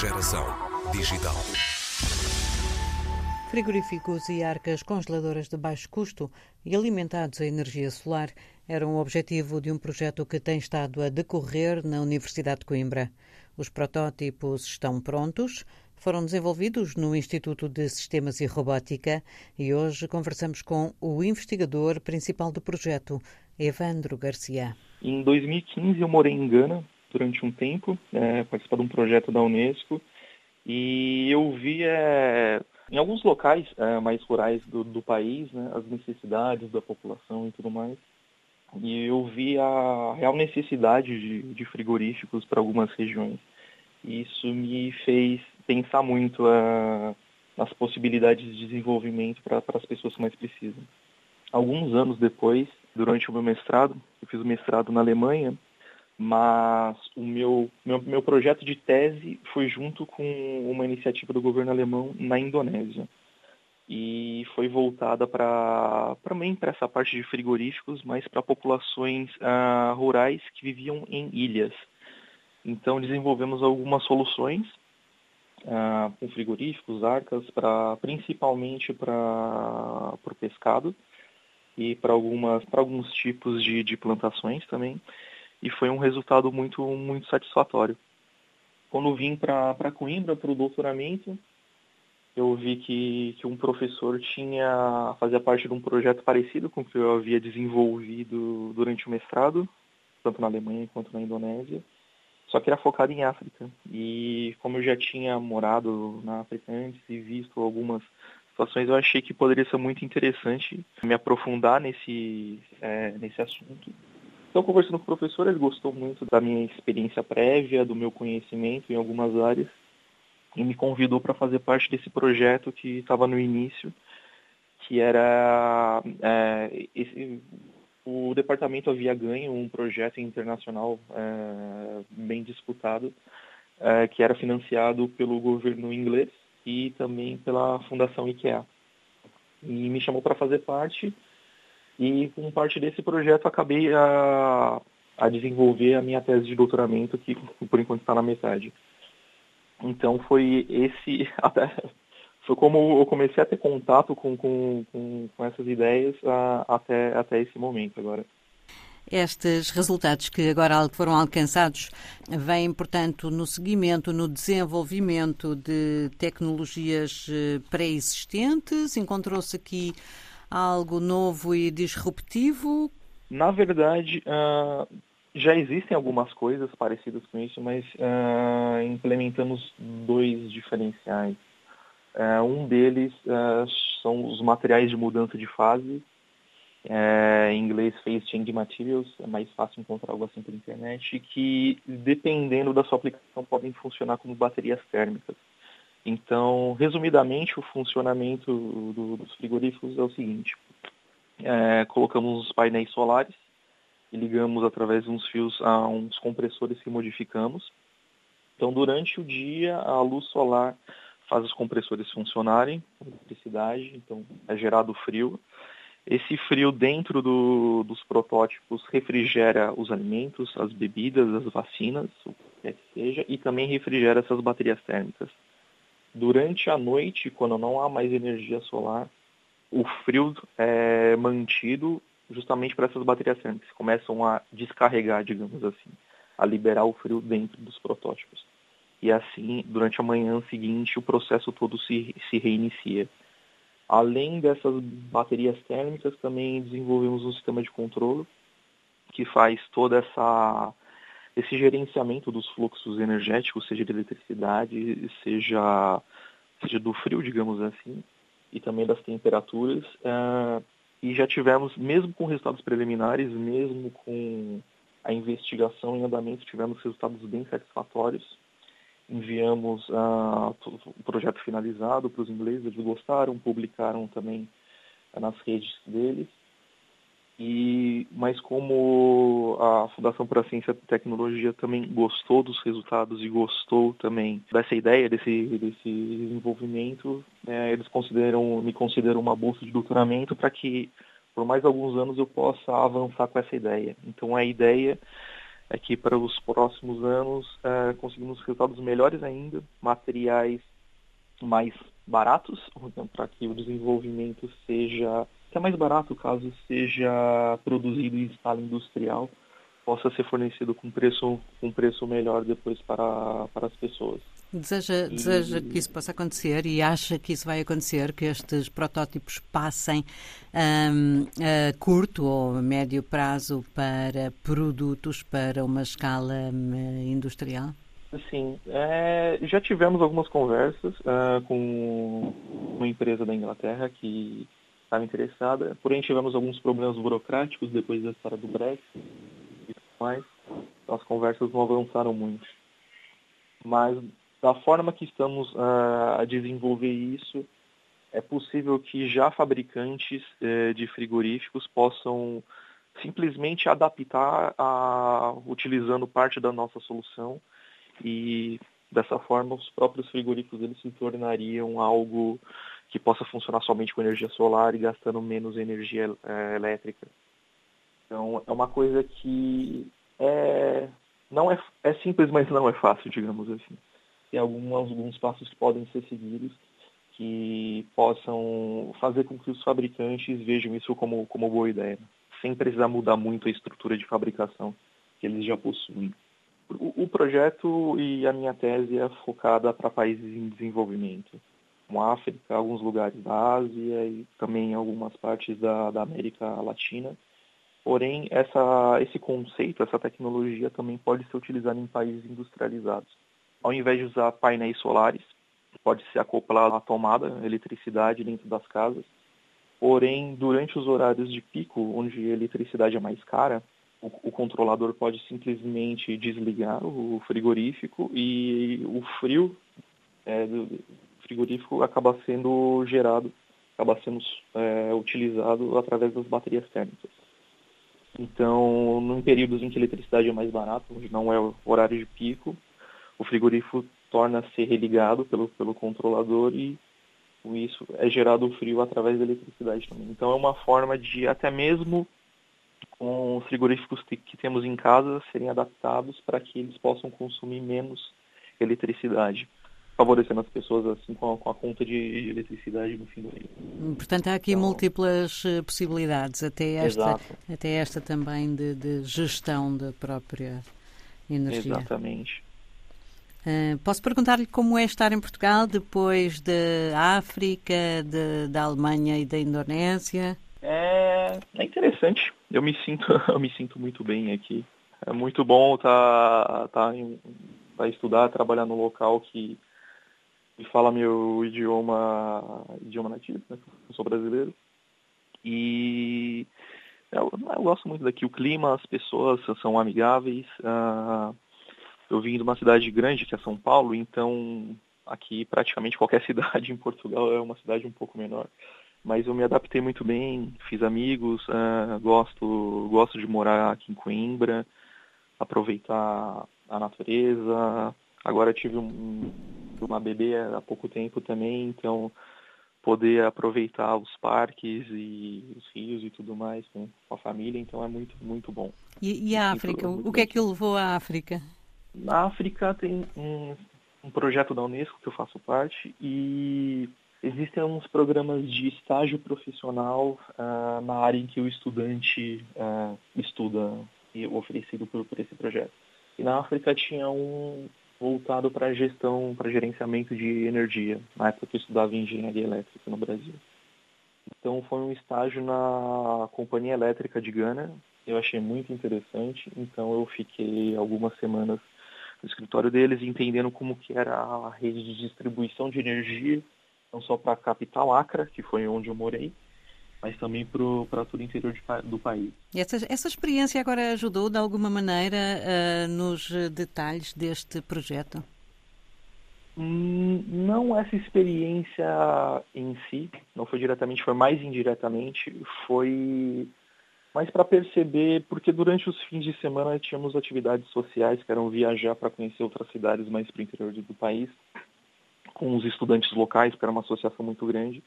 Geração digital. Frigoríficos e arcas congeladoras de baixo custo e alimentados a energia solar eram o objetivo de um projeto que tem estado a decorrer na Universidade de Coimbra. Os protótipos estão prontos, foram desenvolvidos no Instituto de Sistemas e Robótica e hoje conversamos com o investigador principal do projeto, Evandro Garcia. Em 2015 eu morei em Gana durante um tempo, é, participar de um projeto da Unesco e eu vi é, em alguns locais é, mais rurais do, do país né, as necessidades da população e tudo mais. E eu vi a real necessidade de, de frigoríficos para algumas regiões. Isso me fez pensar muito uh, nas possibilidades de desenvolvimento para as pessoas que mais precisam. Alguns anos depois, durante o meu mestrado, eu fiz o mestrado na Alemanha, mas o meu, meu, meu projeto de tese foi junto com uma iniciativa do governo alemão na Indonésia e foi voltada para também para essa parte de frigoríficos, mas para populações uh, rurais que viviam em ilhas. Então desenvolvemos algumas soluções uh, com frigoríficos, arcas, para principalmente para o pescado e para algumas para alguns tipos de, de plantações também. E foi um resultado muito muito satisfatório. Quando vim para Coimbra para o doutoramento, eu vi que, que um professor tinha fazia parte de um projeto parecido com o que eu havia desenvolvido durante o mestrado, tanto na Alemanha quanto na Indonésia só que era focado em África. E como eu já tinha morado na África antes e visto algumas situações, eu achei que poderia ser muito interessante me aprofundar nesse, é, nesse assunto. Então, conversando com o professor, ele gostou muito da minha experiência prévia, do meu conhecimento em algumas áreas, e me convidou para fazer parte desse projeto que estava no início, que era é, esse, o departamento havia ganho um projeto internacional é, bem disputado, é, que era financiado pelo governo inglês e também pela Fundação IKEA. E me chamou para fazer parte, e com parte desse projeto acabei a, a desenvolver a minha tese de doutoramento, que por enquanto está na metade. Então foi esse, até foi como eu comecei a ter contato com, com, com, com essas ideias a, até, até esse momento agora. Estes resultados que agora foram alcançados vêm, portanto, no seguimento, no desenvolvimento de tecnologias eh, pré-existentes? Encontrou-se aqui algo novo e disruptivo? Na verdade, uh, já existem algumas coisas parecidas com isso, mas uh, implementamos dois diferenciais. Uh, um deles são os materiais de mudança de fase. Em inglês, Phase Change Materials, é mais fácil encontrar algo assim pela internet, que dependendo da sua aplicação podem funcionar como baterias térmicas. Então, resumidamente, o funcionamento do, dos frigoríficos é o seguinte: colocamos os painéis solares e ligamos através de uns fios a uns compressores que modificamos. Então, durante o dia, a luz solar faz os compressores funcionarem, eletricidade, então é gerado frio. Esse frio dentro do, dos protótipos refrigera os alimentos, as bebidas, as vacinas, o que quer que seja, e também refrigera essas baterias térmicas. Durante a noite, quando não há mais energia solar, o frio é mantido justamente para essas baterias térmicas, começam a descarregar, digamos assim, a liberar o frio dentro dos protótipos e assim, durante a manhã seguinte, o processo todo se, se reinicia. Além dessas baterias térmicas, também desenvolvemos um sistema de controle que faz toda essa esse gerenciamento dos fluxos energéticos, seja de eletricidade, seja seja do frio, digamos assim, e também das temperaturas. Uh, e já tivemos, mesmo com resultados preliminares, mesmo com a investigação em andamento, tivemos resultados bem satisfatórios enviamos uh, o projeto finalizado para os ingleses, eles gostaram, publicaram também uh, nas redes deles. E, mas como a Fundação para a Ciência e Tecnologia também gostou dos resultados e gostou também dessa ideia, desse, desse desenvolvimento, né, eles consideram, me consideram uma bolsa de doutoramento para que por mais alguns anos eu possa avançar com essa ideia. Então a ideia é que para os próximos anos é, conseguimos resultados melhores ainda, materiais mais baratos, para que o desenvolvimento seja até mais barato caso seja produzido em escala industrial, possa ser fornecido com preço, com preço melhor depois para, para as pessoas. Deseja, e... deseja que isso possa acontecer e acha que isso vai acontecer, que estes protótipos passem um, a curto ou a médio prazo para produtos para uma escala um, industrial? Sim, é, já tivemos algumas conversas uh, com uma empresa da Inglaterra que estava interessada, porém tivemos alguns problemas burocráticos depois da história do Brexit e tudo mais, então as conversas não avançaram muito. Mas da forma que estamos uh, a desenvolver isso, é possível que já fabricantes uh, de frigoríficos possam simplesmente adaptar a, utilizando parte da nossa solução e dessa forma os próprios frigoríficos eles se tornariam algo que possa funcionar somente com energia solar e gastando menos energia uh, elétrica. Então é uma coisa que é não é, é simples, mas não é fácil, digamos assim tem alguns, alguns passos que podem ser seguidos que possam fazer com que os fabricantes vejam isso como, como boa ideia, sem precisar mudar muito a estrutura de fabricação que eles já possuem. O, o projeto e a minha tese é focada para países em desenvolvimento, como África, alguns lugares da Ásia e também algumas partes da, da América Latina. Porém, essa, esse conceito, essa tecnologia também pode ser utilizada em países industrializados ao invés de usar painéis solares, pode ser acoplado à tomada, eletricidade dentro das casas. Porém, durante os horários de pico, onde a eletricidade é mais cara, o, o controlador pode simplesmente desligar o frigorífico e o frio é, frigorífico acaba sendo gerado, acaba sendo é, utilizado através das baterias térmicas. Então, em períodos em que a eletricidade é mais barata, onde não é horário de pico, o frigorífico torna-se religado pelo, pelo controlador e com isso é gerado o frio através da eletricidade também. Então é uma forma de até mesmo com os frigoríficos que, que temos em casa serem adaptados para que eles possam consumir menos eletricidade favorecendo as pessoas assim com a, com a conta de, de, eletricidade no fim do dia. Portanto, há aqui então, múltiplas eh, possibilidades, até esta, até esta também de, de, gestão da própria energia. Exatamente. Uh, posso perguntar-lhe como é estar em Portugal depois da África, de, da Alemanha e da Indonésia? É, é interessante. Eu me sinto, eu me sinto muito bem aqui. É muito bom estar tá, tá, tá estudar, trabalhar no local que, fala meu idioma, idioma nativo, né? Eu sou brasileiro. E eu, eu, gosto muito daqui. O clima, as pessoas são amigáveis. Uh, eu vim de uma cidade grande, que é São Paulo, então aqui praticamente qualquer cidade em Portugal é uma cidade um pouco menor. Mas eu me adaptei muito bem, fiz amigos, uh, gosto, gosto de morar aqui em Coimbra, aproveitar a natureza. Agora tive um, uma bebê há pouco tempo também, então poder aproveitar os parques e os rios e tudo mais com, a família, então é muito, muito bom. E, e a África? o que é que o levou à África? Na África tem um, um projeto da Unesco que eu faço parte e existem alguns programas de estágio profissional uh, na área em que o estudante uh, estuda e oferecido por, por, esse projeto. E na África tinha um voltado para gestão, para gerenciamento de energia, na época que eu estudava engenharia elétrica no Brasil. Então foi um estágio na Companhia Elétrica de Gana. Eu achei muito interessante, então eu fiquei algumas semanas no escritório deles, entendendo como que era a rede de distribuição de energia, não só para a capital Acre, que foi onde eu morei, mas também para todo o interior de, do país. Essa, essa experiência agora ajudou de alguma maneira uh, nos detalhes deste projeto? Hum, não essa experiência em si, não foi diretamente, foi mais indiretamente, foi mas para perceber, porque durante os fins de semana tínhamos atividades sociais que eram viajar para conhecer outras cidades mais para o interior do país, com os estudantes locais, que era uma associação muito grande.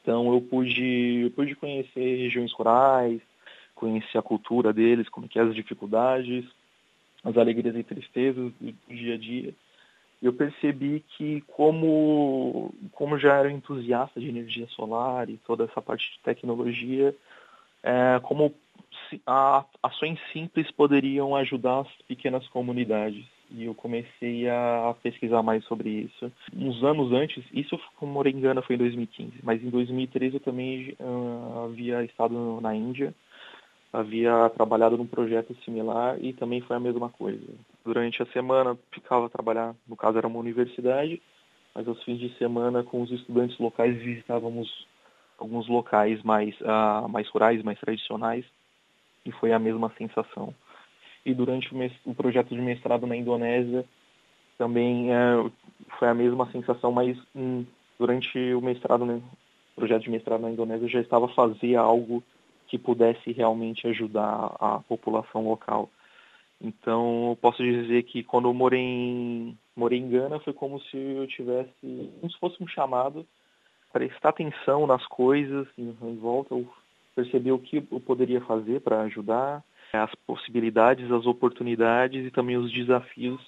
Então eu pude, eu pude conhecer regiões rurais, conhecer a cultura deles, como que é as dificuldades, as alegrias e tristezas do dia a dia. Eu percebi que como como já era entusiasta de energia solar e toda essa parte de tecnologia, é, como a, ações simples poderiam ajudar as pequenas comunidades. E eu comecei a pesquisar mais sobre isso. Uns anos antes, isso, como engano, foi em 2015, mas em 2013 eu também uh, havia estado na Índia, havia trabalhado num projeto similar e também foi a mesma coisa. Durante a semana ficava a trabalhar, no caso era uma universidade, mas aos fins de semana com os estudantes locais visitávamos alguns locais mais, uh, mais rurais, mais tradicionais, e foi a mesma sensação. E durante o, o projeto de mestrado na Indonésia, também uh, foi a mesma sensação, mas um, durante o mestrado, né, projeto de mestrado na Indonésia, eu já estava a fazer algo que pudesse realmente ajudar a população local. Então, posso dizer que quando eu morei em, morei em Gana, foi como se eu tivesse, como se fosse um chamado prestar atenção nas coisas em, em volta, perceber o que eu poderia fazer para ajudar, as possibilidades, as oportunidades e também os desafios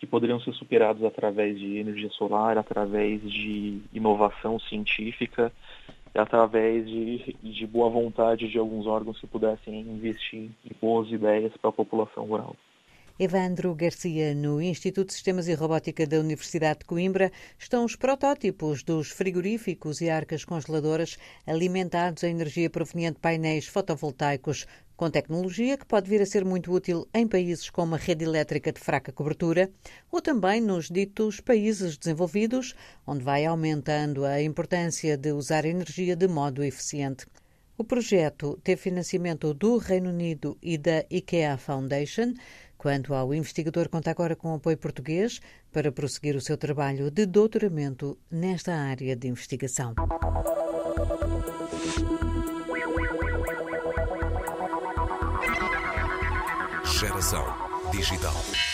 que poderiam ser superados através de energia solar, através de inovação científica, através de, de boa vontade de alguns órgãos que pudessem investir em boas ideias para a população rural. Evandro Garcia, no Instituto de Sistemas e Robótica da Universidade de Coimbra, estão os protótipos dos frigoríficos e arcas congeladoras alimentados a energia proveniente de painéis fotovoltaicos, com tecnologia que pode vir a ser muito útil em países com uma rede elétrica de fraca cobertura ou também nos ditos países desenvolvidos, onde vai aumentando a importância de usar energia de modo eficiente. O projeto teve financiamento do Reino Unido e da IKEA Foundation. Quanto ao investigador, conta agora com apoio português para prosseguir o seu trabalho de doutoramento nesta área de investigação. Digital.